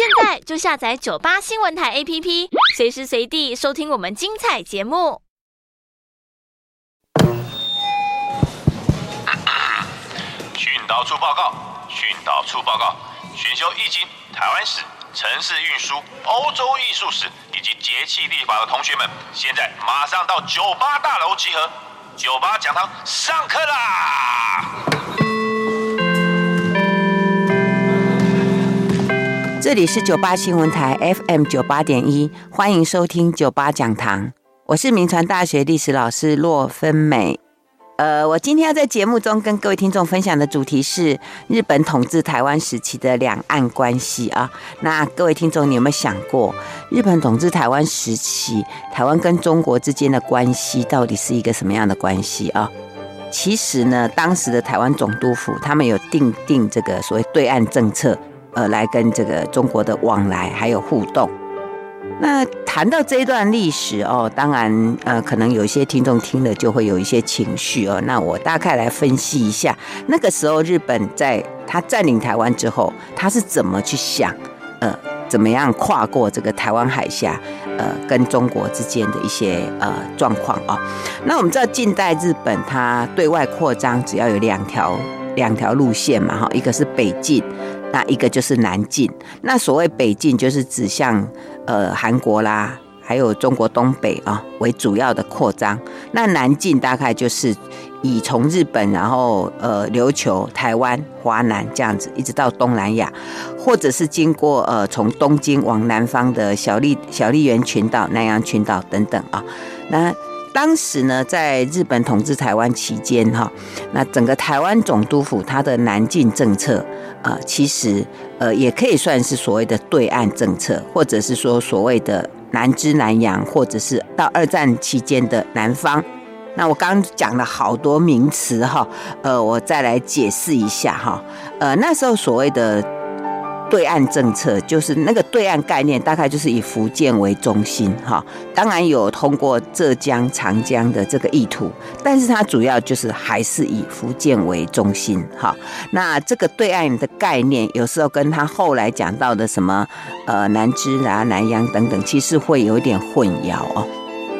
现在就下载九八新闻台 APP，随时随地收听我们精彩节目。训导处报告，训导处报告，选修易经、台湾史、城市运输、欧洲艺术史以及节气历法的同学们，现在马上到九八大楼集合，九八讲堂上课啦！这里是九八新闻台 FM 九八点一，欢迎收听九八讲堂，我是铭传大学历史老师骆芬美。呃，我今天要在节目中跟各位听众分享的主题是日本统治台湾时期的两岸关系啊。那各位听众，你有没有想过，日本统治台湾时期，台湾跟中国之间的关系到底是一个什么样的关系啊？其实呢，当时的台湾总督府他们有订定这个所谓对岸政策。呃，来跟这个中国的往来还有互动。那谈到这一段历史哦，当然呃，可能有一些听众听了就会有一些情绪哦。那我大概来分析一下，那个时候日本在他占领台湾之后，他是怎么去想，呃，怎么样跨过这个台湾海峡，呃，跟中国之间的一些呃状况啊。那我们知道近代日本它对外扩张，只要有两条两条路线嘛，哈，一个是北进。那一个就是南进，那所谓北进就是指向呃韩国啦，还有中国东北啊为主要的扩张。那南进大概就是以从日本，然后呃琉球、台湾、华南这样子，一直到东南亚，或者是经过呃从东京往南方的小笠小笠原群岛、南洋群岛等等啊。那当时呢，在日本统治台湾期间哈，那整个台湾总督府它的南进政策。呃，其实呃，也可以算是所谓的对岸政策，或者是说所谓的南支南洋，或者是到二战期间的南方。那我刚刚讲了好多名词哈，呃，我再来解释一下哈。呃，那时候所谓的。对岸政策就是那个对岸概念，大概就是以福建为中心哈。当然有通过浙江、长江的这个意图，但是它主要就是还是以福建为中心哈。那这个对岸的概念，有时候跟他后来讲到的什么呃南支啊、南洋等等，其实会有点混淆哦。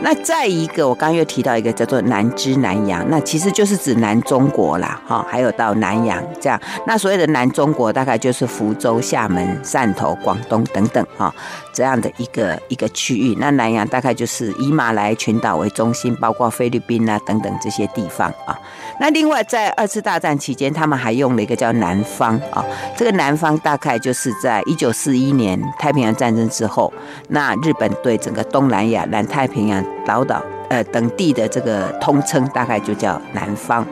那再一个，我刚刚又提到一个叫做南支南洋，那其实就是指南中国啦，哈，还有到南洋这样。那所谓的南中国，大概就是福州、厦门、汕头、广东等等，哈，这样的一个一个区域。那南洋大概就是以马来群岛为中心，包括菲律宾啊等等这些地方啊。那另外在二次大战期间，他们还用了一个叫南方啊，这个南方大概就是在一九四一年太平洋战争之后，那日本对整个东南亚、南太平洋。岛岛呃等地的这个通称大概就叫南方。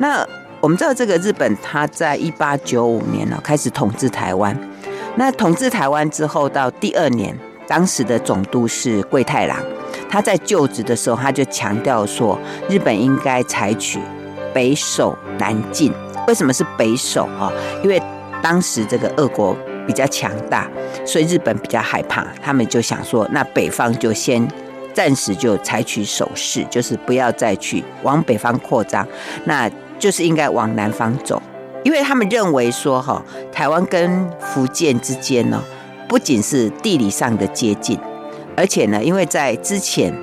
那我们知道这个日本，他在一八九五年呢开始统治台湾。那统治台湾之后，到第二年，当时的总督是桂太郎，他在就职的时候，他就强调说，日本应该采取北守南进。为什么是北守啊？因为当时这个俄国比较强大，所以日本比较害怕，他们就想说，那北方就先。暂时就采取守势，就是不要再去往北方扩张，那就是应该往南方走，因为他们认为说哈，台湾跟福建之间呢，不仅是地理上的接近，而且呢，因为在之前，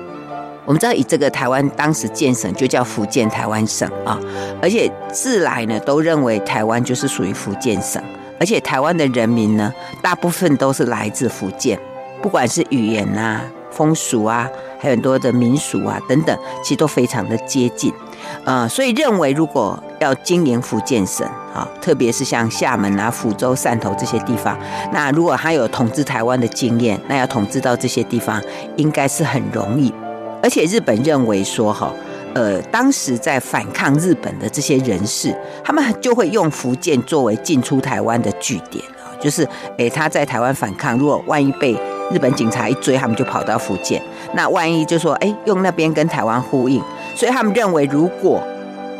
我们知道以这个台湾当时建省就叫福建台湾省啊，而且自来呢都认为台湾就是属于福建省，而且台湾的人民呢，大部分都是来自福建，不管是语言啊。风俗啊，还有很多的民俗啊等等，其实都非常的接近，呃，所以认为如果要经营福建省啊，特别是像厦门啊、福州、汕头这些地方，那如果他有统治台湾的经验，那要统治到这些地方，应该是很容易。而且日本认为说哈，呃，当时在反抗日本的这些人士，他们就会用福建作为进出台湾的据点啊，就是诶，他在台湾反抗，如果万一被日本警察一追，他们就跑到福建。那万一就说，哎，用那边跟台湾呼应，所以他们认为，如果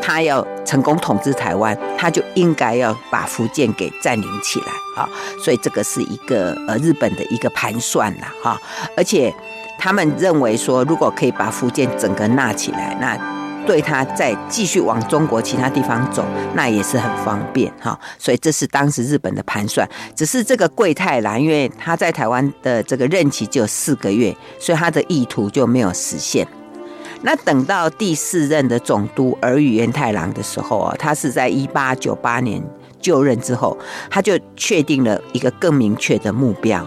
他要成功统治台湾，他就应该要把福建给占领起来啊。所以这个是一个呃日本的一个盘算呐，哈。而且他们认为说，如果可以把福建整个纳起来，那对他再继续往中国其他地方走，那也是很方便哈。所以这是当时日本的盘算。只是这个桂太郎，因为他在台湾的这个任期只有四个月，所以他的意图就没有实现。那等到第四任的总督儿玉源太郎的时候啊，他是在一八九八年就任之后，他就确定了一个更明确的目标。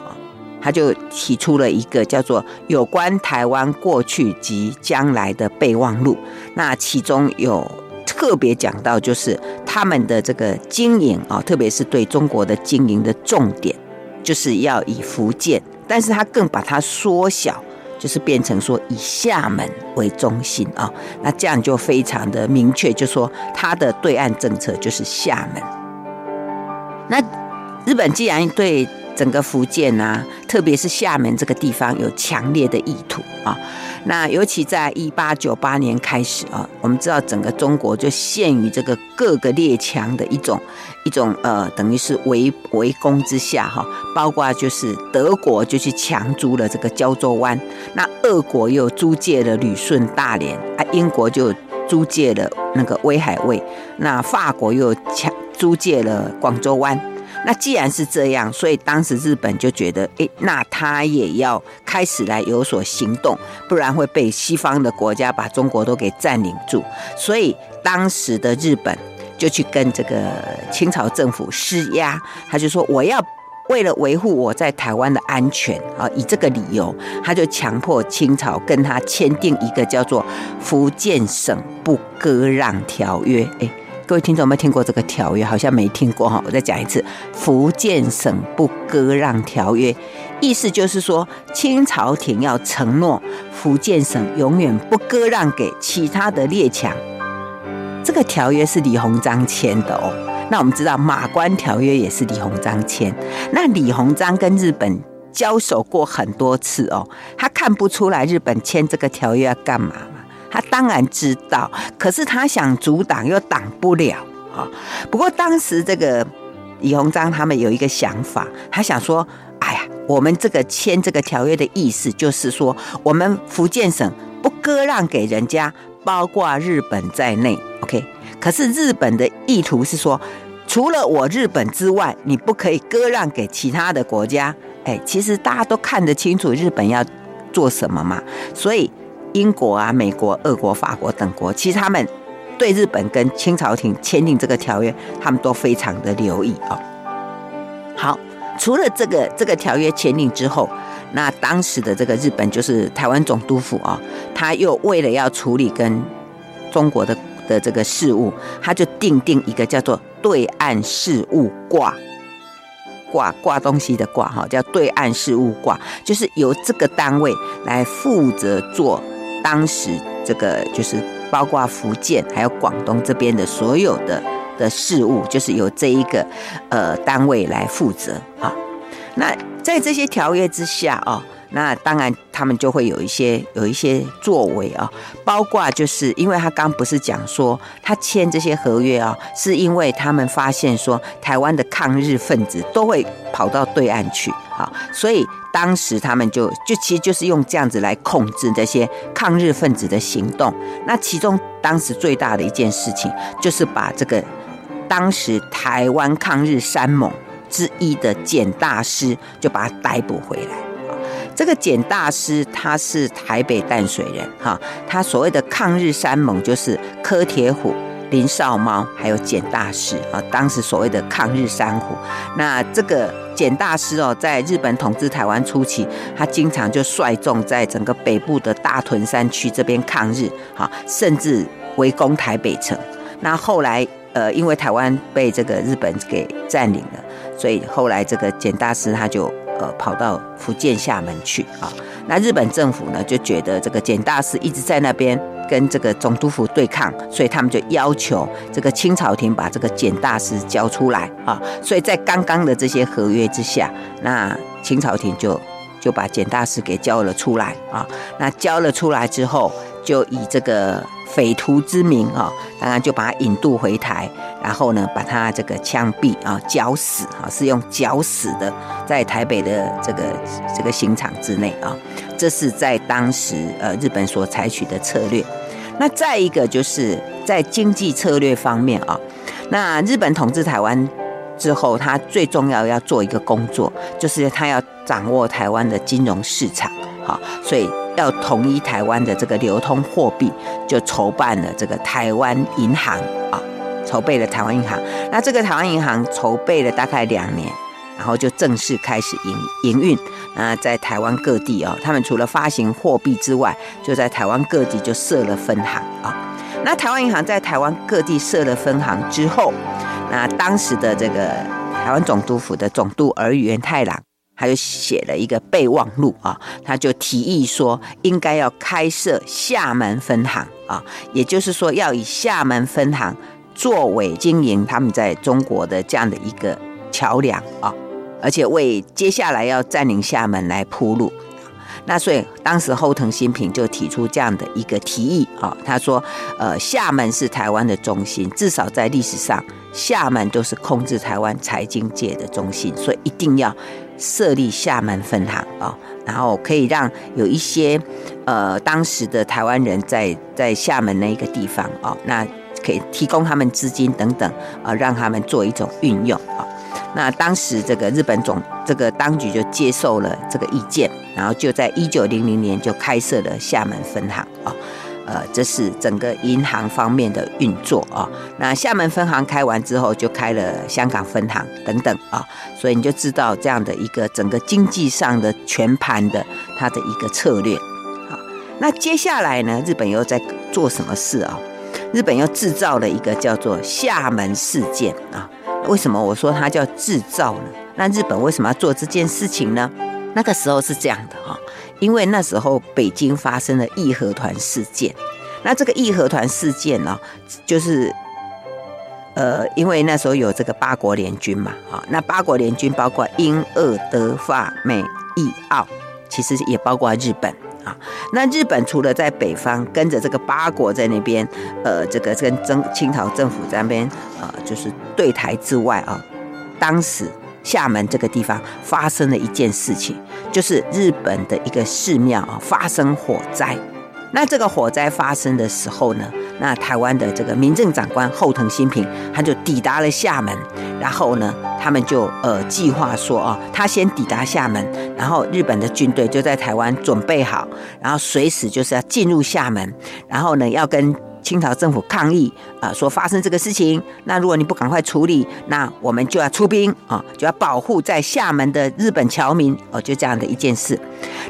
他就提出了一个叫做《有关台湾过去及将来的备忘录》，那其中有特别讲到，就是他们的这个经营啊，特别是对中国的经营的重点，就是要以福建，但是他更把它缩小，就是变成说以厦门为中心啊，那这样就非常的明确，就说他的对岸政策就是厦门。那日本既然对整个福建啊，特别是厦门这个地方有强烈的意图啊。那尤其在一八九八年开始啊，我们知道整个中国就陷于这个各个列强的一种一种呃，等于是围围攻之下哈。包括就是德国就去强租了这个胶州湾，那俄国又租借了旅顺大连啊，英国就租借了那个威海卫，那法国又强租借了广州湾。那既然是这样，所以当时日本就觉得，诶，那他也要开始来有所行动，不然会被西方的国家把中国都给占领住。所以当时的日本就去跟这个清朝政府施压，他就说，我要为了维护我在台湾的安全啊，以这个理由，他就强迫清朝跟他签订一个叫做《福建省不割让条约》。诶。各位听众有没有听过这个条约？好像没听过哈，我再讲一次，《福建省不割让条约》，意思就是说，清朝廷要承诺福建省永远不割让给其他的列强。这个条约是李鸿章签的哦。那我们知道《马关条约》也是李鸿章签。那李鸿章跟日本交手过很多次哦，他看不出来日本签这个条约要干嘛。他当然知道，可是他想阻挡又挡不了啊。不过当时这个李鸿章他们有一个想法，他想说：“哎呀，我们这个签这个条约的意思就是说，我们福建省不割让给人家，包括日本在内。OK，可是日本的意图是说，除了我日本之外，你不可以割让给其他的国家。哎，其实大家都看得清楚日本要做什么嘛，所以。”英国啊、美国、俄国、法国等国，其实他们对日本跟清朝廷签订这个条约，他们都非常的留意哦。好，除了这个这个条约签订之后，那当时的这个日本就是台湾总督府啊，他又为了要处理跟中国的的这个事务，他就订定一个叫做对岸事务挂挂挂东西的挂哈，叫对岸事务挂，就是由这个单位来负责做。当时这个就是包括福建还有广东这边的所有的的事务，就是由这一个呃单位来负责啊。那在这些条约之下啊。那当然，他们就会有一些有一些作为啊，包括就是因为他刚不是讲说他签这些合约啊，是因为他们发现说台湾的抗日分子都会跑到对岸去啊，所以当时他们就就其实就是用这样子来控制这些抗日分子的行动。那其中当时最大的一件事情，就是把这个当时台湾抗日三猛之一的简大师，就把他逮捕回来。这个简大师他是台北淡水人哈，他所谓的抗日三猛就是柯铁虎、林少猫还有简大师啊，当时所谓的抗日三虎。那这个简大师哦，在日本统治台湾初期，他经常就率众在整个北部的大屯山区这边抗日，哈，甚至围攻台北城。那后来呃，因为台湾被这个日本给占领了，所以后来这个简大师他就。呃，跑到福建厦门去啊？那日本政府呢，就觉得这个简大师一直在那边跟这个总督府对抗，所以他们就要求这个清朝廷把这个简大师交出来啊。所以在刚刚的这些合约之下，那清朝廷就就把简大师给交了出来啊。那交了出来之后，就以这个。匪徒之名啊，当然就把他引渡回台，然后呢，把他这个枪毙啊，绞死啊，是用绞死的，在台北的这个这个刑场之内啊，这是在当时呃日本所采取的策略。那再一个就是在经济策略方面啊，那日本统治台湾之后，他最重要要做一个工作，就是他要掌握台湾的金融市场，好，所以要统一台湾的这个流通货币，就筹办了这个台湾银行啊，筹备了台湾银行。那这个台湾银行筹备了大概两年，然后就正式开始营营运。那在台湾各地啊，他们除了发行货币之外，就在台湾各地就设了分行啊。那台湾银行在台湾各地设了分行之后，那当时的这个台湾总督府的总督儿元太郎，他就写了一个备忘录啊，他就提议说，应该要开设厦门分行啊，也就是说要以厦门分行作为经营他们在中国的这样的一个桥梁啊，而且为接下来要占领厦门来铺路。那所以当时后藤新平就提出这样的一个提议啊，他说，呃，厦门是台湾的中心，至少在历史上，厦门都是控制台湾财经界的中心，所以一定要设立厦门分行啊，然后可以让有一些呃当时的台湾人在在厦门那一个地方啊，那可以提供他们资金等等啊，让他们做一种运用啊。那当时这个日本总这个当局就接受了这个意见，然后就在一九零零年就开设了厦门分行啊，呃，这是整个银行方面的运作啊。那厦门分行开完之后，就开了香港分行等等啊，所以你就知道这样的一个整个经济上的全盘的它的一个策略。好，那接下来呢，日本又在做什么事啊？日本又制造了一个叫做厦门事件啊。为什么我说它叫制造呢？那日本为什么要做这件事情呢？那个时候是这样的哈，因为那时候北京发生了义和团事件。那这个义和团事件呢，就是呃，因为那时候有这个八国联军嘛，啊，那八国联军包括英、俄、德、法、美、意、奥，其实也包括日本。啊，那日本除了在北方跟着这个八国在那边，呃，这个跟清清朝政府在那边，呃，就是对台之外啊，当时厦门这个地方发生了一件事情，就是日本的一个寺庙啊发生火灾。那这个火灾发生的时候呢，那台湾的这个民政长官后藤新平他就抵达了厦门，然后呢，他们就呃计划说啊，他先抵达厦门，然后日本的军队就在台湾准备好，然后随时就是要进入厦门，然后呢要跟。清朝政府抗议啊，说发生这个事情，那如果你不赶快处理，那我们就要出兵啊，就要保护在厦门的日本侨民哦，就这样的一件事。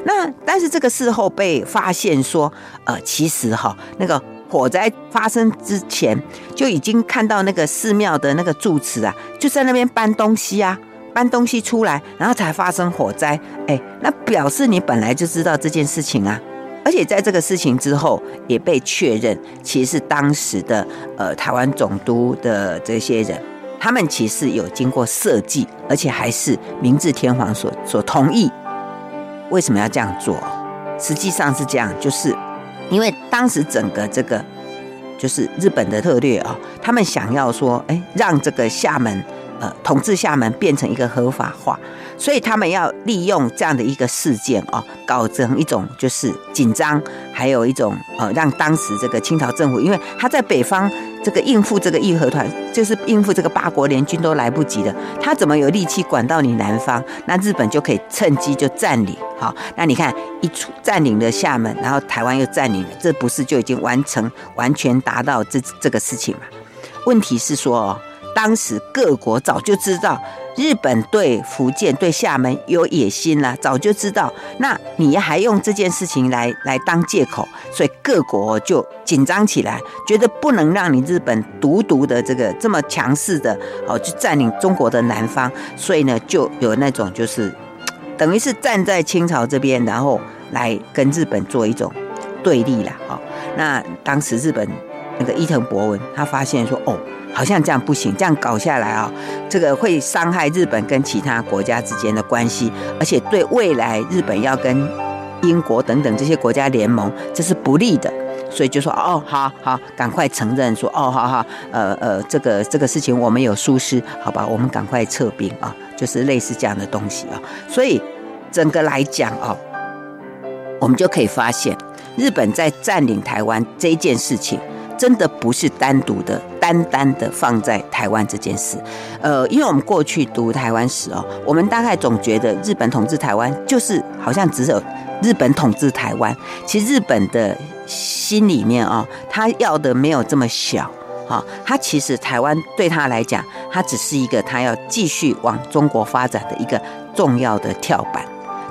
那但是这个事后被发现说，呃，其实哈，那个火灾发生之前就已经看到那个寺庙的那个住持啊，就在那边搬东西啊，搬东西出来，然后才发生火灾。哎，那表示你本来就知道这件事情啊。而且在这个事情之后，也被确认，其实是当时的呃台湾总督的这些人，他们其实有经过设计，而且还是明治天皇所所同意。为什么要这样做？实际上是这样，就是因为当时整个这个就是日本的策略啊，他们想要说，哎，让这个厦门呃统治厦门变成一个合法化。所以他们要利用这样的一个事件哦，搞成一种就是紧张，还有一种呃，让当时这个清朝政府，因为他在北方这个应付这个义和团，就是应付这个八国联军都来不及了，他怎么有力气管到你南方？那日本就可以趁机就占领。好，那你看一出占领了厦门，然后台湾又占领了，这不是就已经完成完全达到这这个事情吗？问题是说哦，当时各国早就知道。日本对福建、对厦门有野心了，早就知道。那你还用这件事情来来当借口，所以各国就紧张起来，觉得不能让你日本独独的这个这么强势的哦，去占领中国的南方。所以呢，就有那种就是等于是站在清朝这边，然后来跟日本做一种对立了。哦，那当时日本那个伊藤博文他发现说，哦。好像这样不行，这样搞下来啊，这个会伤害日本跟其他国家之间的关系，而且对未来日本要跟英国等等这些国家联盟，这是不利的。所以就说哦，好好，赶快承认说哦，好好，呃呃，这个这个事情我们有疏失，好吧，我们赶快撤兵啊，就是类似这样的东西啊。所以整个来讲哦，我们就可以发现，日本在占领台湾这件事情，真的不是单独的、单单的放在台湾这件事。呃，因为我们过去读台湾史哦，我们大概总觉得日本统治台湾就是好像只有日本统治台湾。其实日本的心里面哦，他要的没有这么小。好，他其实台湾对他来讲，他只是一个他要继续往中国发展的一个重要的跳板。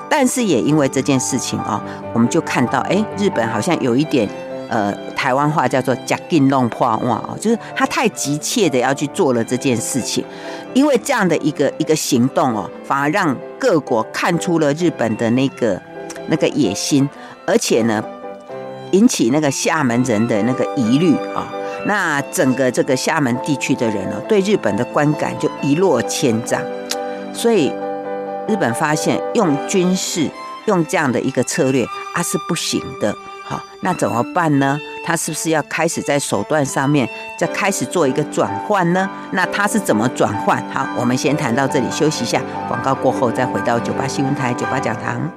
但是也因为这件事情啊，我们就看到，哎，日本好像有一点，呃，台湾话叫做“夹紧弄破碗”哦，就是他太急切的要去做了这件事情。因为这样的一个一个行动哦，反而让各国看出了日本的那个那个野心，而且呢，引起那个厦门人的那个疑虑啊。那整个这个厦门地区的人呢，对日本的观感就一落千丈，所以日本发现用军事用这样的一个策略啊是不行的，那怎么办呢？他是不是要开始在手段上面再开始做一个转换呢？那他是怎么转换？好，我们先谈到这里，休息一下，广告过后再回到九八新闻台九八讲堂。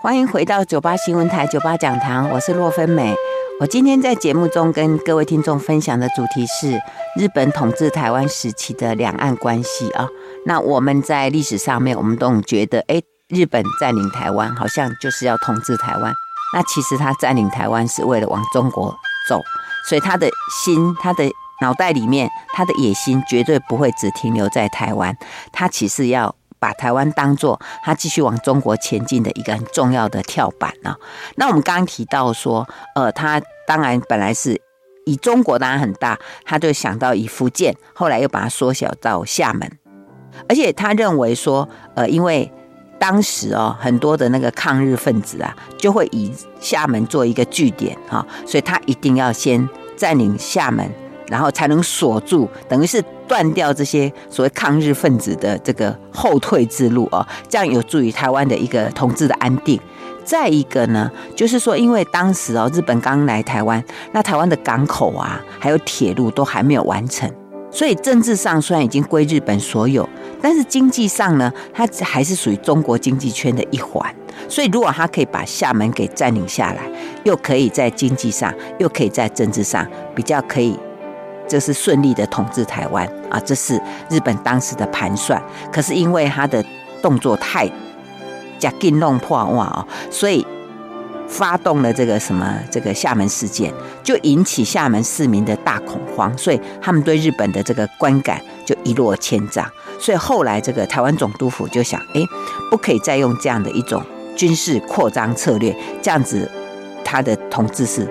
欢迎回到九八新闻台九八讲堂，我是洛芬美。我今天在节目中跟各位听众分享的主题是日本统治台湾时期的两岸关系啊。那我们在历史上面，我们都觉得，哎，日本占领台湾好像就是要统治台湾。那其实他占领台湾是为了往中国走，所以他的心、他的脑袋里面、他的野心绝对不会只停留在台湾，他其实要。把台湾当做他继续往中国前进的一个很重要的跳板啊。那我们刚刚提到说，呃，他当然本来是以中国当然很大，他就想到以福建，后来又把它缩小到厦门，而且他认为说，呃，因为当时哦很多的那个抗日分子啊，就会以厦门做一个据点哈，所以他一定要先占领厦门。然后才能锁住，等于是断掉这些所谓抗日分子的这个后退之路哦，这样有助于台湾的一个统治的安定。再一个呢，就是说，因为当时哦，日本刚来台湾，那台湾的港口啊，还有铁路都还没有完成，所以政治上虽然已经归日本所有，但是经济上呢，它还是属于中国经济圈的一环。所以，如果他可以把厦门给占领下来，又可以在经济上，又可以在政治上比较可以。这是顺利的统治台湾啊，这是日本当时的盘算。可是因为他的动作太呷紧弄破碗哦，所以发动了这个什么这个厦门事件，就引起厦门市民的大恐慌，所以他们对日本的这个观感就一落千丈。所以后来这个台湾总督府就想，哎，不可以再用这样的一种军事扩张策略，这样子他的统治是。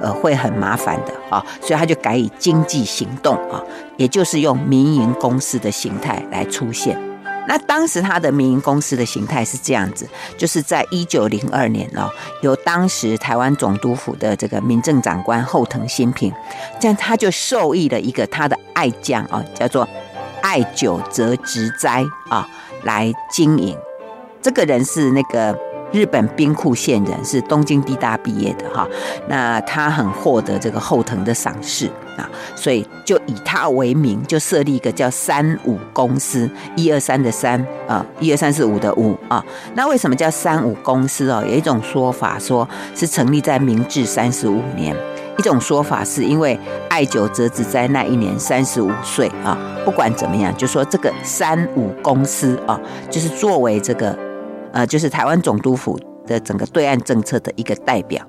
呃，会很麻烦的啊，所以他就改以经济行动啊，也就是用民营公司的形态来出现。那当时他的民营公司的形态是这样子，就是在一九零二年哦，由当时台湾总督府的这个民政长官后藤新平，这样他就授意了一个他的爱将啊，叫做爱久则直哉啊来经营。这个人是那个。日本兵库县人，是东京帝大毕业的哈，那他很获得这个后藤的赏识啊，所以就以他为名，就设立一个叫三五公司，一二三的三啊，一二三四五的五啊。那为什么叫三五公司哦？有一种说法说是成立在明治三十五年，一种说法是因为爱久泽直哉那一年三十五岁啊。不管怎么样，就说这个三五公司啊，就是作为这个。呃，就是台湾总督府的整个对岸政策的一个代表。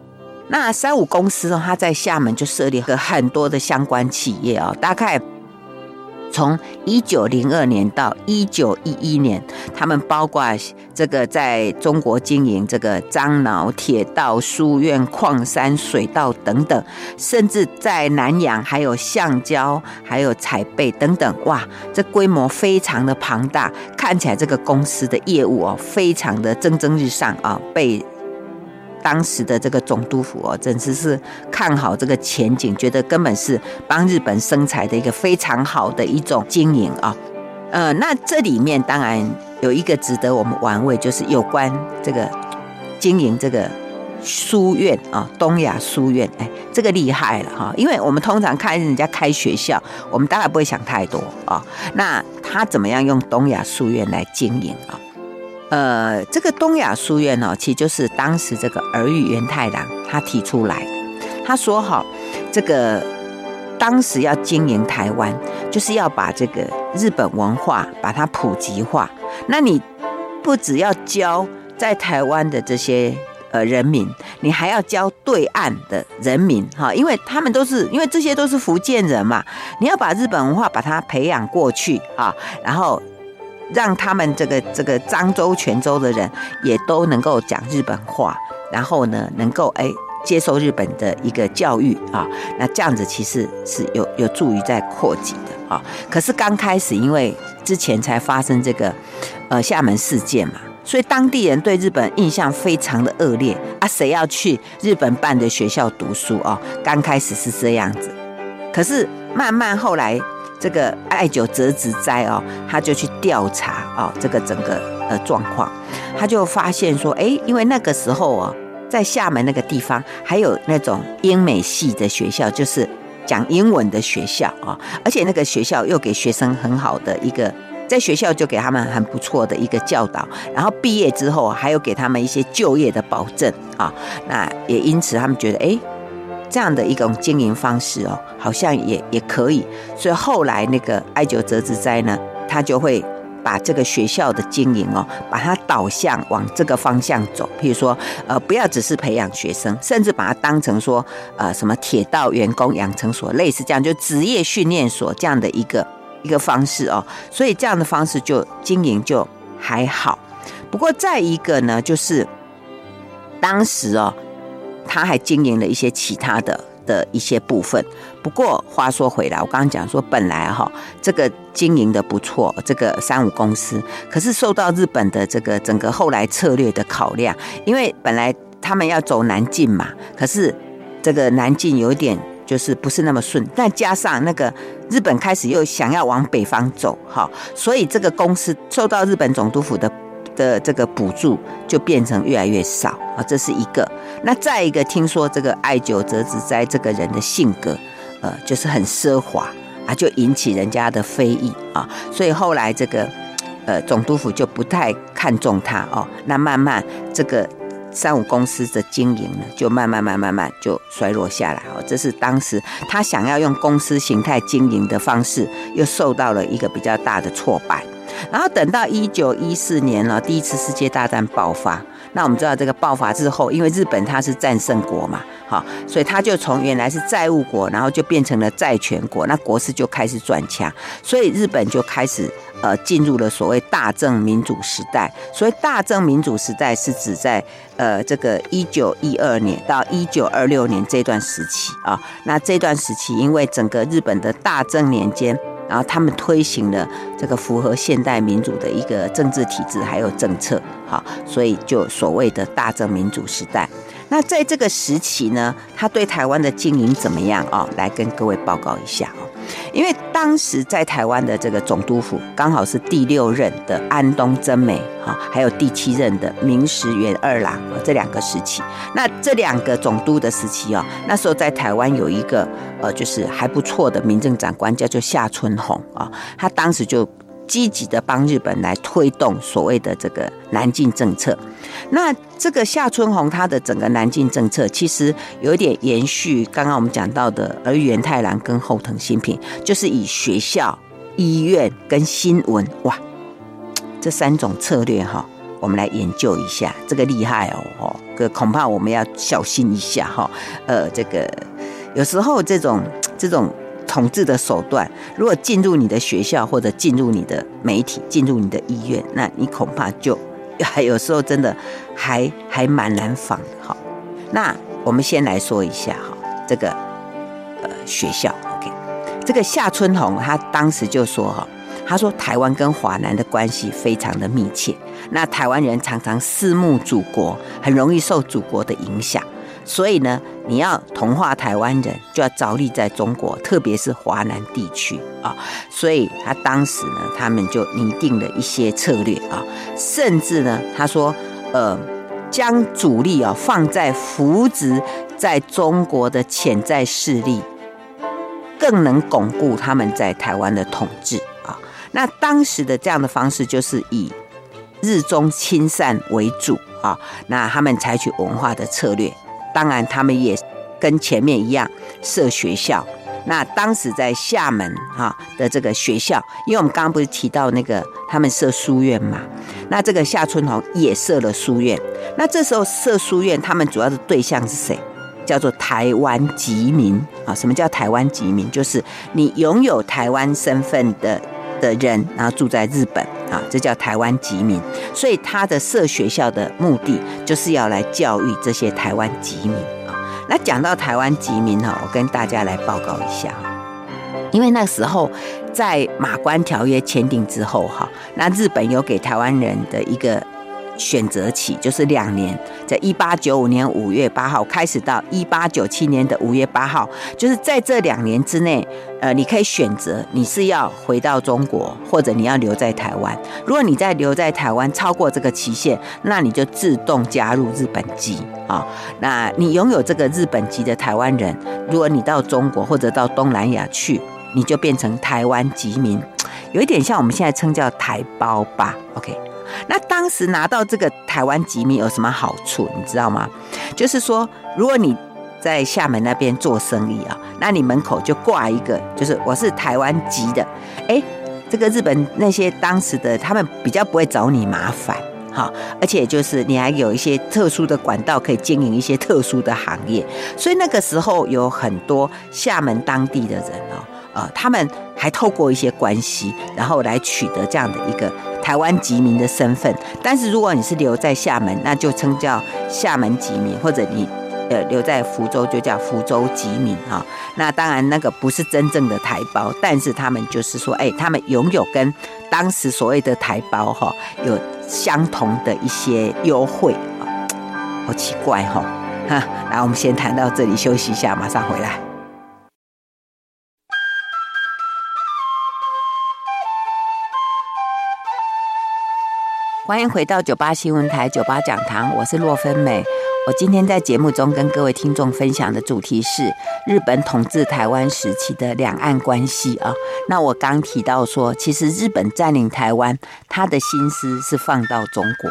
那三五公司哦，它在厦门就设立了很多的相关企业啊，大概。从一九零二年到一九一一年，他们包括这个在中国经营这个樟脑铁道、书院、矿山、水道等等，甚至在南洋还有橡胶、还有采贝等等，哇，这规模非常的庞大，看起来这个公司的业务哦，非常的蒸蒸日上啊，被。当时的这个总督府哦，简直是看好这个前景，觉得根本是帮日本生财的一个非常好的一种经营啊。呃，那这里面当然有一个值得我们玩味，就是有关这个经营这个书院啊，东亚书院，哎，这个厉害了哈。因为我们通常看人家开学校，我们当然不会想太多啊。那他怎么样用东亚书院来经营啊？呃，这个东亚书院呢，其实就是当时这个儿玉源太郎他提出来，他说哈，这个当时要经营台湾，就是要把这个日本文化把它普及化。那你不只要教在台湾的这些。呃，人民，你还要教对岸的人民哈，因为他们都是，因为这些都是福建人嘛，你要把日本文化把它培养过去啊，然后让他们这个这个漳州、泉州的人也都能够讲日本话，然后呢，能够哎接受日本的一个教育啊，那这样子其实是有有助于在扩及的啊。可是刚开始，因为之前才发生这个呃厦门事件嘛。所以当地人对日本印象非常的恶劣啊！谁要去日本办的学校读书哦？刚开始是这样子，可是慢慢后来，这个爱久泽直哉哦，他就去调查哦，这个整个呃状况，他就发现说，哎，因为那个时候哦，在厦门那个地方还有那种英美系的学校，就是讲英文的学校啊，而且那个学校又给学生很好的一个。在学校就给他们很不错的一个教导，然后毕业之后还有给他们一些就业的保证啊。那也因此他们觉得，哎，这样的一种经营方式哦，好像也也可以。所以后来那个爱久泽直哉呢，他就会把这个学校的经营哦，把它导向往这个方向走。譬如说，呃，不要只是培养学生，甚至把它当成说，呃，什么铁道员工养成所，类似这样，就职业训练所这样的一个。一个方式哦，所以这样的方式就经营就还好。不过再一个呢，就是当时哦，他还经营了一些其他的的一些部分。不过话说回来，我刚刚讲说，本来哈这个经营的不错，这个三五公司，可是受到日本的这个整个后来策略的考量，因为本来他们要走南进嘛，可是这个南进有点。就是不是那么顺，再加上那个日本开始又想要往北方走，哈，所以这个公司受到日本总督府的的这个补助就变成越来越少啊，这是一个。那再一个，听说这个爱久泽直哉这个人的性格，呃，就是很奢华啊，就引起人家的非议啊，所以后来这个呃总督府就不太看重他哦，那慢慢这个。三五公司的经营呢，就慢慢、慢、慢慢就衰落下来哦。这是当时他想要用公司形态经营的方式，又受到了一个比较大的挫败。然后等到一九一四年了，第一次世界大战爆发。那我们知道这个爆发之后，因为日本它是战胜国嘛，好，所以它就从原来是债务国，然后就变成了债权国，那国势就开始转强，所以日本就开始呃进入了所谓大正民主时代。所以大正民主时代是指在呃这个一九一二年到一九二六年这段时期啊，那这段时期因为整个日本的大正年间。然后他们推行了这个符合现代民主的一个政治体制，还有政策，好，所以就所谓的大正民主时代。那在这个时期呢，他对台湾的经营怎么样啊？来跟各位报告一下哦。因为当时在台湾的这个总督府刚好是第六任的安东真美哈，还有第七任的明石元二郎这两个时期。那这两个总督的时期哦，那时候在台湾有一个呃，就是还不错的民政长官叫做夏春红啊，他当时就。积极的帮日本来推动所谓的这个南进政策，那这个夏春红他的整个南进政策其实有点延续刚刚我们讲到的儿玉源太郎跟后藤新平，就是以学校、医院跟新闻哇这三种策略哈，我们来研究一下，这个厉害哦，这恐怕我们要小心一下哈，呃，这个有时候这种这种。统治的手段，如果进入你的学校或者进入你的媒体、进入你的医院，那你恐怕就还有时候真的还还蛮难防的哈。那我们先来说一下哈，这个呃学校，OK，这个夏春红他当时就说哈，他说台湾跟华南的关系非常的密切，那台湾人常常思慕祖国，很容易受祖国的影响。所以呢，你要同化台湾人，就要着力在中国，特别是华南地区啊。所以他当时呢，他们就拟定了一些策略啊，甚至呢，他说，呃，将主力啊放在扶植在中国的潜在势力，更能巩固他们在台湾的统治啊。那当时的这样的方式就是以日中亲善为主啊。那他们采取文化的策略，当然他们也跟前面一样设学校。那当时在厦门哈的这个学校，因为我们刚刚不是提到那个他们设书院嘛，那这个夏春红也设了书院。那这时候设书院，他们主要的对象是谁？叫做台湾籍民啊。什么叫台湾籍民？就是你拥有台湾身份的的人，然后住在日本啊，这叫台湾籍民。所以他的设学校的目的，就是要来教育这些台湾籍民啊。那讲到台湾籍民哈，我跟大家来报告一下哈，因为那时候在马关条约签订之后哈，那日本有给台湾人的一个。选择期就是两年，在一八九五年五月八号开始到一八九七年的五月八号，就是在这两年之内，呃，你可以选择你是要回到中国，或者你要留在台湾。如果你在留在台湾超过这个期限，那你就自动加入日本籍啊。那你拥有这个日本籍的台湾人，如果你到中国或者到东南亚去，你就变成台湾籍民，有一点像我们现在称叫台胞吧。OK。那当时拿到这个台湾籍民有什么好处？你知道吗？就是说，如果你在厦门那边做生意啊，那你门口就挂一个，就是我是台湾籍的。哎，这个日本那些当时的他们比较不会找你麻烦，哈，而且就是你还有一些特殊的管道可以经营一些特殊的行业，所以那个时候有很多厦门当地的人哦，呃，他们还透过一些关系，然后来取得这样的一个。台湾籍民的身份，但是如果你是留在厦门，那就称叫厦门籍民，或者你呃留在福州就叫福州籍民哈。那当然那个不是真正的台胞，但是他们就是说，哎，他们拥有跟当时所谓的台胞哈有相同的一些优惠啊，好奇怪哈哈。来，我们先谈到这里，休息一下，马上回来。欢迎回到九八新闻台九八讲堂，我是洛芬美。我今天在节目中跟各位听众分享的主题是日本统治台湾时期的两岸关系啊。那我刚提到说，其实日本占领台湾，他的心思是放到中国，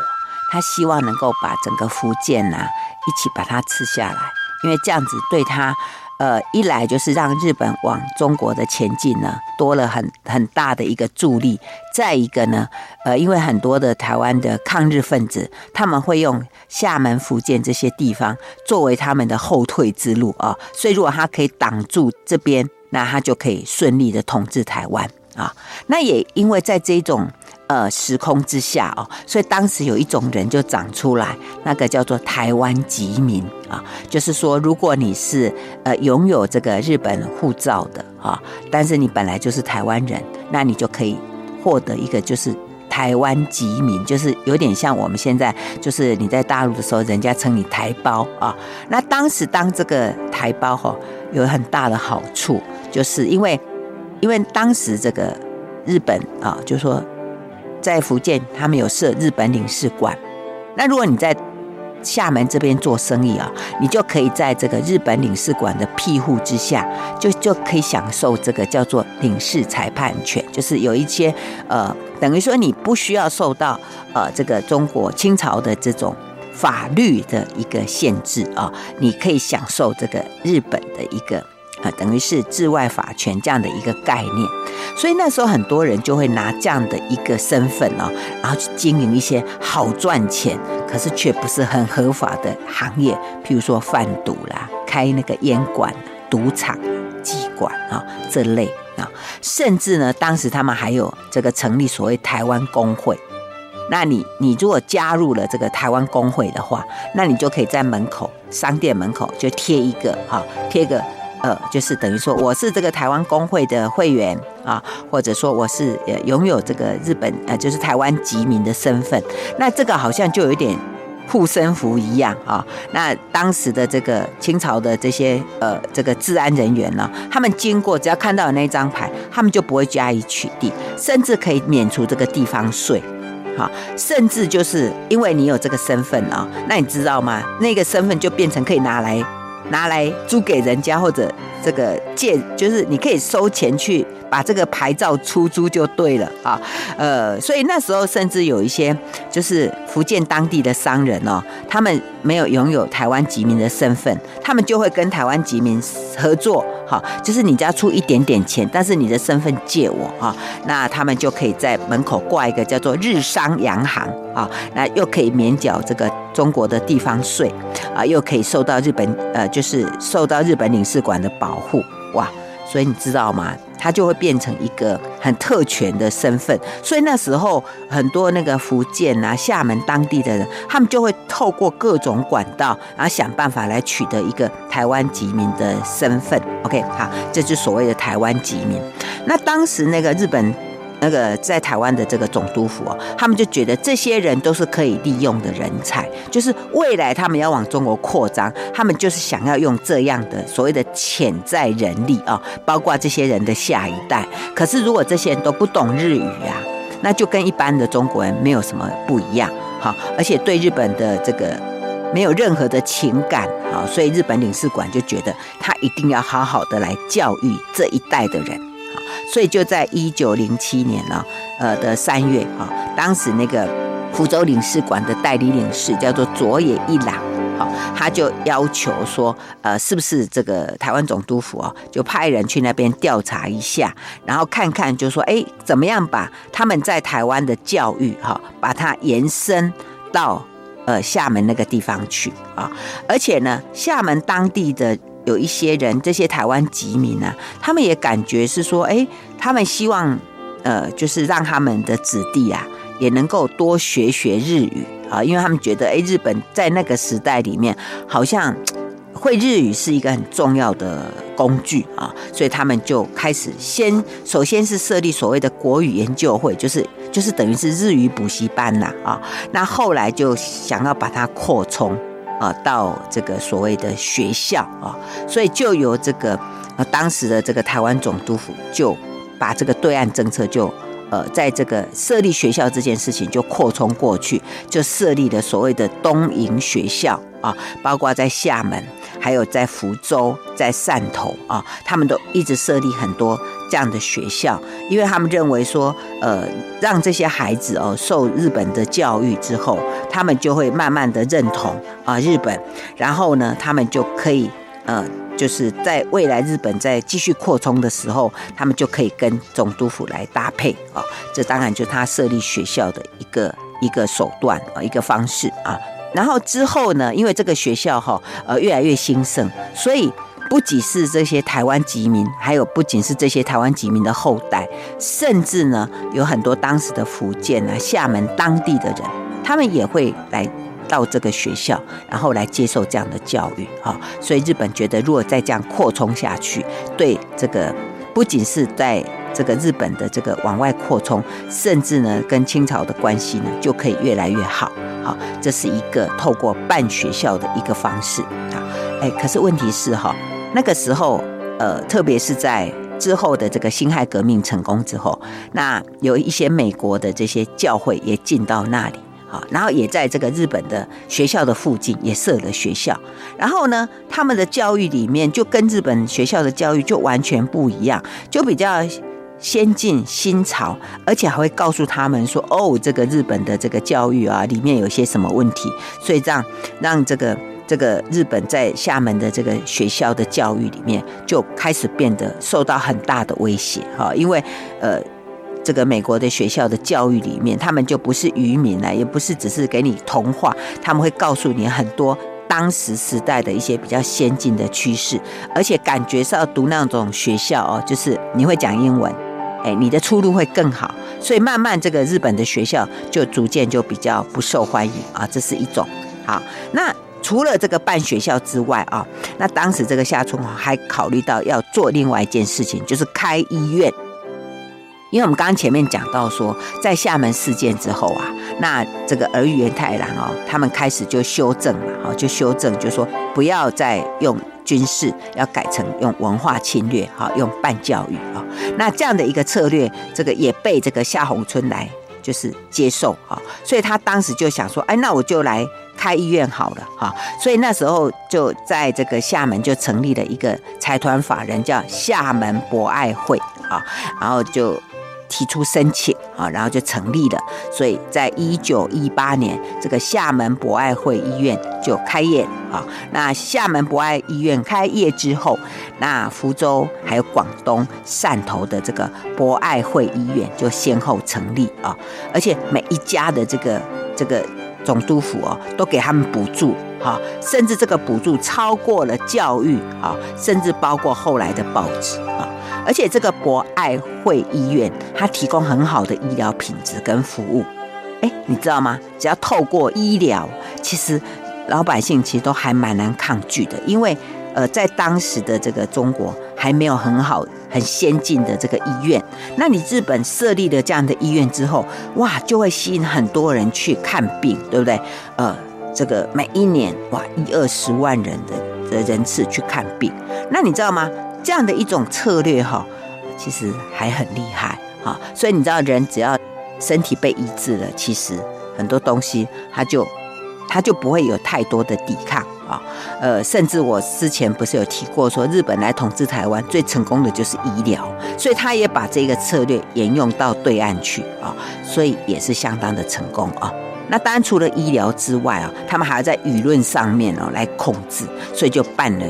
他希望能够把整个福建呐、一起把它吃下来，因为这样子对他。呃，一来就是让日本往中国的前进呢，多了很很大的一个助力；再一个呢，呃，因为很多的台湾的抗日分子，他们会用厦门、福建这些地方作为他们的后退之路啊，所以如果他可以挡住这边，那他就可以顺利的统治台湾啊。那也因为在这种。呃，时空之下哦，所以当时有一种人就长出来，那个叫做台湾籍民啊，就是说，如果你是呃拥有这个日本护照的啊，但是你本来就是台湾人，那你就可以获得一个就是台湾籍民，就是有点像我们现在就是你在大陆的时候，人家称你台胞啊。那当时当这个台胞哈，有很大的好处，就是因为因为当时这个日本啊，就说。在福建，他们有设日本领事馆。那如果你在厦门这边做生意啊，你就可以在这个日本领事馆的庇护之下，就就可以享受这个叫做领事裁判权，就是有一些呃，等于说你不需要受到呃这个中国清朝的这种法律的一个限制啊，你可以享受这个日本的一个。啊，等于是治外法权这样的一个概念，所以那时候很多人就会拿这样的一个身份哦，然后去经营一些好赚钱，可是却不是很合法的行业，譬如说贩毒啦、开那个烟馆、赌场、妓馆啊这类啊，甚至呢，当时他们还有这个成立所谓台湾工会。那你你如果加入了这个台湾工会的话，那你就可以在门口商店门口就贴一个哈，贴个。呃，就是等于说我是这个台湾工会的会员啊，或者说我是呃拥有这个日本呃就是台湾籍民的身份，那这个好像就有点护身符一样啊。那当时的这个清朝的这些呃这个治安人员呢，他们经过只要看到有那张牌，他们就不会加以取缔，甚至可以免除这个地方税，啊，甚至就是因为你有这个身份啊，那你知道吗？那个身份就变成可以拿来。拿来租给人家，或者这个借，就是你可以收钱去把这个牌照出租就对了啊。呃，所以那时候甚至有一些就是福建当地的商人哦，他们没有拥有台湾籍民的身份，他们就会跟台湾籍民合作，哈，就是你家出一点点钱，但是你的身份借我啊，那他们就可以在门口挂一个叫做日商洋行。啊，那又可以免缴这个中国的地方税啊，又可以受到日本呃，就是受到日本领事馆的保护，哇！所以你知道吗？他就会变成一个很特权的身份。所以那时候很多那个福建啊、厦门当地的人，他们就会透过各种管道，然后想办法来取得一个台湾籍民的身份。OK，好，这就所谓的台湾籍民。那当时那个日本。那个在台湾的这个总督府哦，他们就觉得这些人都是可以利用的人才，就是未来他们要往中国扩张，他们就是想要用这样的所谓的潜在人力啊，包括这些人的下一代。可是如果这些人都不懂日语啊，那就跟一般的中国人没有什么不一样，好，而且对日本的这个没有任何的情感啊，所以日本领事馆就觉得他一定要好好的来教育这一代的人。所以就在一九零七年呢，呃的三月啊，当时那个福州领事馆的代理领事叫做佐野一郎，好，他就要求说，呃，是不是这个台湾总督府哦，就派人去那边调查一下，然后看看，就说，哎，怎么样把他们在台湾的教育哈，把它延伸到呃厦门那个地方去啊，而且呢，厦门当地的。有一些人，这些台湾籍民啊，他们也感觉是说，哎，他们希望，呃，就是让他们的子弟啊，也能够多学学日语啊，因为他们觉得，哎，日本在那个时代里面，好像会日语是一个很重要的工具啊，所以他们就开始先，首先是设立所谓的国语研究会，就是就是等于是日语补习班呐啊，那后来就想要把它扩充。啊，到这个所谓的学校啊，所以就由这个呃当时的这个台湾总督府就把这个对岸政策就呃在这个设立学校这件事情就扩充过去，就设立了所谓的东瀛学校啊，包括在厦门，还有在福州、在汕头啊，他们都一直设立很多。这样的学校，因为他们认为说，呃，让这些孩子哦受日本的教育之后，他们就会慢慢的认同啊、日本，然后呢，他们就可以呃，就是在未来日本在继续扩充的时候，他们就可以跟总督府来搭配啊、这当然就是他设立学校的一个一个手段啊、一个方式啊。然后之后呢，因为这个学校哈呃越来越兴盛，所以。不仅是这些台湾籍民，还有不仅是这些台湾籍民的后代，甚至呢，有很多当时的福建啊、厦门当地的人，他们也会来到这个学校，然后来接受这样的教育啊。所以日本觉得，如果再这样扩充下去，对这个不仅是在这个日本的这个往外扩充，甚至呢，跟清朝的关系呢，就可以越来越好。好，这是一个透过办学校的一个方式啊。哎，可是问题是哈。那个时候，呃，特别是在之后的这个辛亥革命成功之后，那有一些美国的这些教会也进到那里，好，然后也在这个日本的学校的附近也设了学校，然后呢，他们的教育里面就跟日本学校的教育就完全不一样，就比较先进新潮，而且还会告诉他们说，哦，这个日本的这个教育啊，里面有些什么问题，所以这样让这个。这个日本在厦门的这个学校的教育里面，就开始变得受到很大的威胁哈，因为呃，这个美国的学校的教育里面，他们就不是愚民了，也不是只是给你童话，他们会告诉你很多当时时代的一些比较先进的趋势，而且感觉是要读那种学校哦，就是你会讲英文，哎，你的出路会更好，所以慢慢这个日本的学校就逐渐就比较不受欢迎啊，这是一种好那。除了这个办学校之外啊，那当时这个夏春华还考虑到要做另外一件事情，就是开医院。因为我们刚刚前面讲到说，在厦门事件之后啊，那这个儿玉太郎哦，他们开始就修正了，哈，就修正，就说不要再用军事，要改成用文化侵略，哈，用办教育啊。那这样的一个策略，这个也被这个夏宏春来就是接受啊，所以他当时就想说，哎，那我就来。开医院好了哈，所以那时候就在这个厦门就成立了一个财团法人，叫厦门博爱会啊，然后就。提出申请啊，然后就成立了。所以在一九一八年，这个厦门博爱会医院就开业啊。那厦门博爱医院开业之后，那福州还有广东汕头的这个博爱会医院就先后成立啊。而且每一家的这个这个总督府哦，都给他们补助哈，甚至这个补助超过了教育啊，甚至包括后来的报纸啊。而且这个博爱会医院，它提供很好的医疗品质跟服务。哎，你知道吗？只要透过医疗，其实老百姓其实都还蛮难抗拒的。因为呃，在当时的这个中国还没有很好、很先进的这个医院。那你日本设立了这样的医院之后，哇，就会吸引很多人去看病，对不对？呃，这个每一年哇，一二十万人的的人次去看病。那你知道吗？这样的一种策略哈，其实还很厉害哈。所以你知道，人只要身体被医治了，其实很多东西他就他就不会有太多的抵抗啊。呃，甚至我之前不是有提过说，日本来统治台湾最成功的就是医疗，所以他也把这个策略沿用到对岸去啊，所以也是相当的成功啊。那当然除了医疗之外啊，他们还要在舆论上面哦来控制，所以就办了。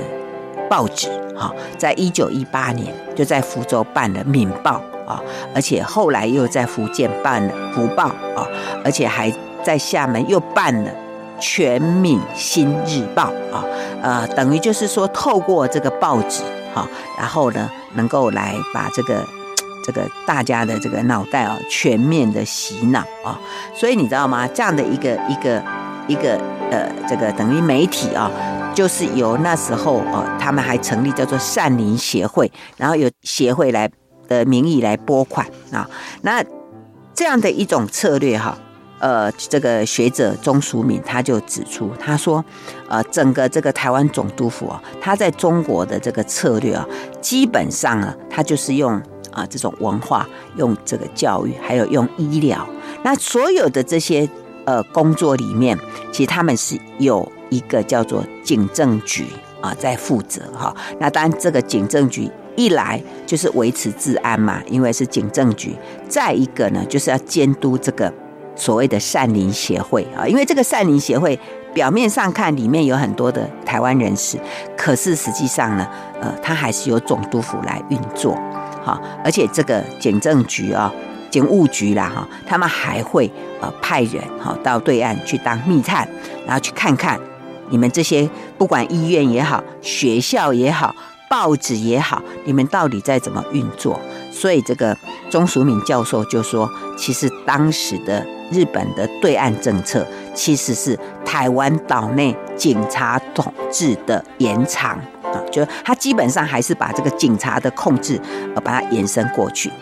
报纸哈，在一九一八年就在福州办了《闽报》啊，而且后来又在福建办了《福报》啊，而且还在厦门又办了《全闽新日报》啊，呃，等于就是说透过这个报纸哈，然后呢，能够来把这个 这个大家的这个脑袋啊全面的洗脑啊，所以你知道吗？这样的一个一个一个呃，这个等于媒体啊。就是由那时候哦，他们还成立叫做善林协会，然后有协会来的名义来拨款啊。那这样的一种策略哈，呃，这个学者钟淑敏他就指出，他说，呃，整个这个台湾总督府啊，他在中国的这个策略啊，基本上啊，他就是用啊这种文化，用这个教育，还有用医疗，那所有的这些呃工作里面，其实他们是有。一个叫做警政局啊，在负责哈。那当然，这个警政局一来就是维持治安嘛，因为是警政局；再一个呢，就是要监督这个所谓的善邻协会啊。因为这个善邻协会表面上看里面有很多的台湾人士，可是实际上呢，呃，它还是由总督府来运作。好，而且这个警政局啊。警务局啦，哈，他们还会呃派人哈到对岸去当密探，然后去看看你们这些不管医院也好、学校也好、报纸也好，你们到底在怎么运作？所以这个钟淑敏教授就说，其实当时的日本的对岸政策其实是台湾岛内警察统治的延长啊，就他基本上还是把这个警察的控制呃把它延伸过去。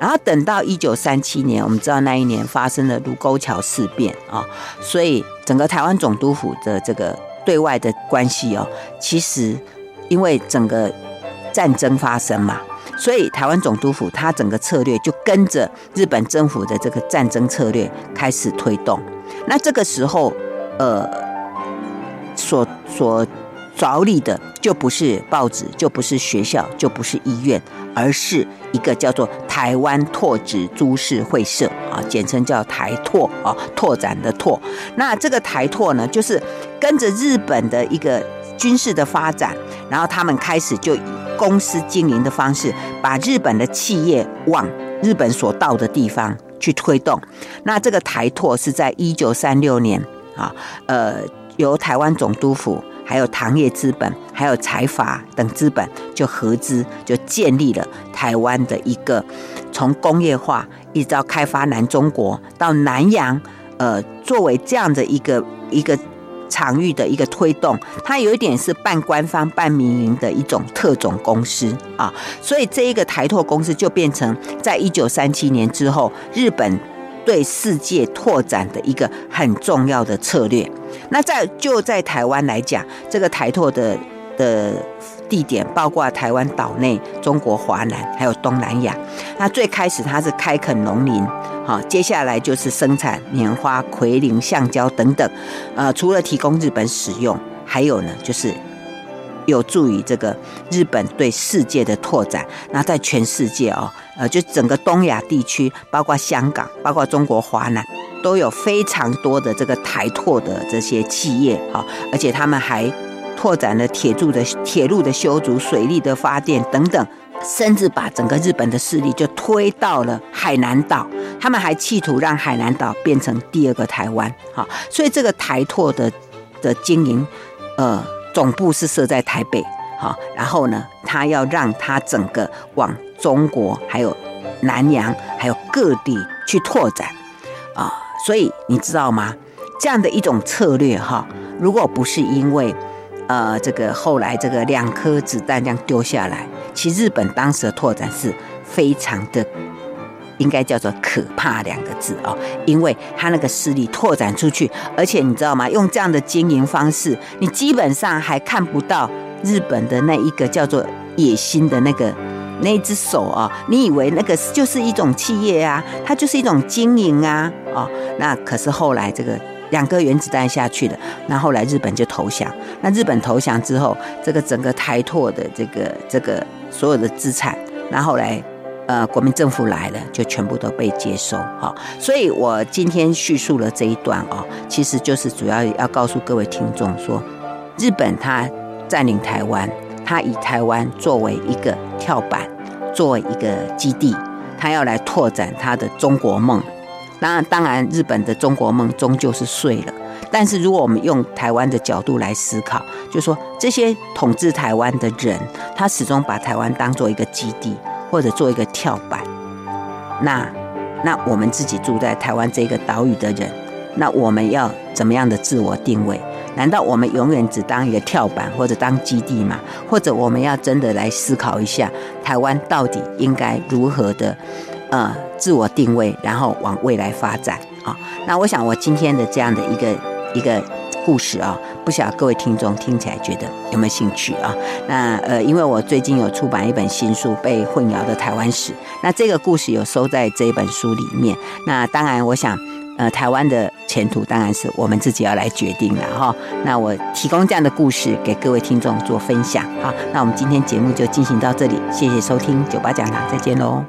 然后等到一九三七年，我们知道那一年发生了卢沟桥事变啊，所以整个台湾总督府的这个对外的关系哦，其实因为整个战争发生嘛，所以台湾总督府它整个策略就跟着日本政府的这个战争策略开始推动。那这个时候，呃，所所着力的就不是报纸，就不是学校，就不是医院，而是一个叫做台湾拓殖株式会社啊，简称叫台拓啊，拓展的拓。那这个台拓呢，就是跟着日本的一个军事的发展，然后他们开始就公司经营的方式，把日本的企业往日本所到的地方去推动。那这个台拓是在一九三六年啊，呃，由台湾总督府。还有糖业资本，还有财阀等资本，就合资就建立了台湾的一个从工业化一直到开发南中国到南洋，呃，作为这样的一个一个场域的一个推动，它有一点是半官方半民营的一种特种公司啊，所以这一个台拓公司就变成在一九三七年之后，日本对世界拓展的一个很重要的策略。那在就在台湾来讲，这个台拓的的地点包括台湾岛内、中国华南还有东南亚。那最开始它是开垦农林，好，接下来就是生产棉花、葵林、橡胶等等。呃，除了提供日本使用，还有呢，就是有助于这个日本对世界的拓展。那在全世界哦，呃，就整个东亚地区，包括香港，包括中国华南，都有非常多的这个台拓的这些企业啊，而且他们还拓展了铁柱的铁路的修筑、水利的发电等等。甚至把整个日本的势力就推到了海南岛，他们还企图让海南岛变成第二个台湾。好，所以这个台拓的的经营，呃，总部是设在台北。好，然后呢，他要让他整个往中国、还有南洋、还有各地去拓展啊。所以你知道吗？这样的一种策略哈，如果不是因为呃这个后来这个两颗子弹这样丢下来。其实日本当时的拓展是非常的，应该叫做可怕两个字哦，因为他那个势力拓展出去，而且你知道吗？用这样的经营方式，你基本上还看不到日本的那一个叫做野心的那个那只手啊、哦！你以为那个就是一种企业啊，它就是一种经营啊，哦，那可是后来这个。两颗原子弹下去了，那后来日本就投降。那日本投降之后，这个整个台拓的这个这个所有的资产，那后来呃国民政府来了，就全部都被接收。好，所以我今天叙述了这一段哦，其实就是主要要告诉各位听众说，日本它占领台湾，它以台湾作为一个跳板，作为一个基地，它要来拓展它的中国梦。那当然，日本的中国梦终究是碎了。但是，如果我们用台湾的角度来思考，就说这些统治台湾的人，他始终把台湾当做一个基地，或者做一个跳板。那，那我们自己住在台湾这个岛屿的人，那我们要怎么样的自我定位？难道我们永远只当一个跳板，或者当基地吗？或者我们要真的来思考一下，台湾到底应该如何的？呃，自我定位，然后往未来发展啊。那我想，我今天的这样的一个一个故事啊，不晓得各位听众听起来觉得有没有兴趣啊？那呃，因为我最近有出版一本新书《被混淆的台湾史》，那这个故事有收在这一本书里面。那当然，我想，呃，台湾的前途当然是我们自己要来决定的哈。那我提供这样的故事给各位听众做分享。好，那我们今天节目就进行到这里，谢谢收听九八讲堂，再见喽。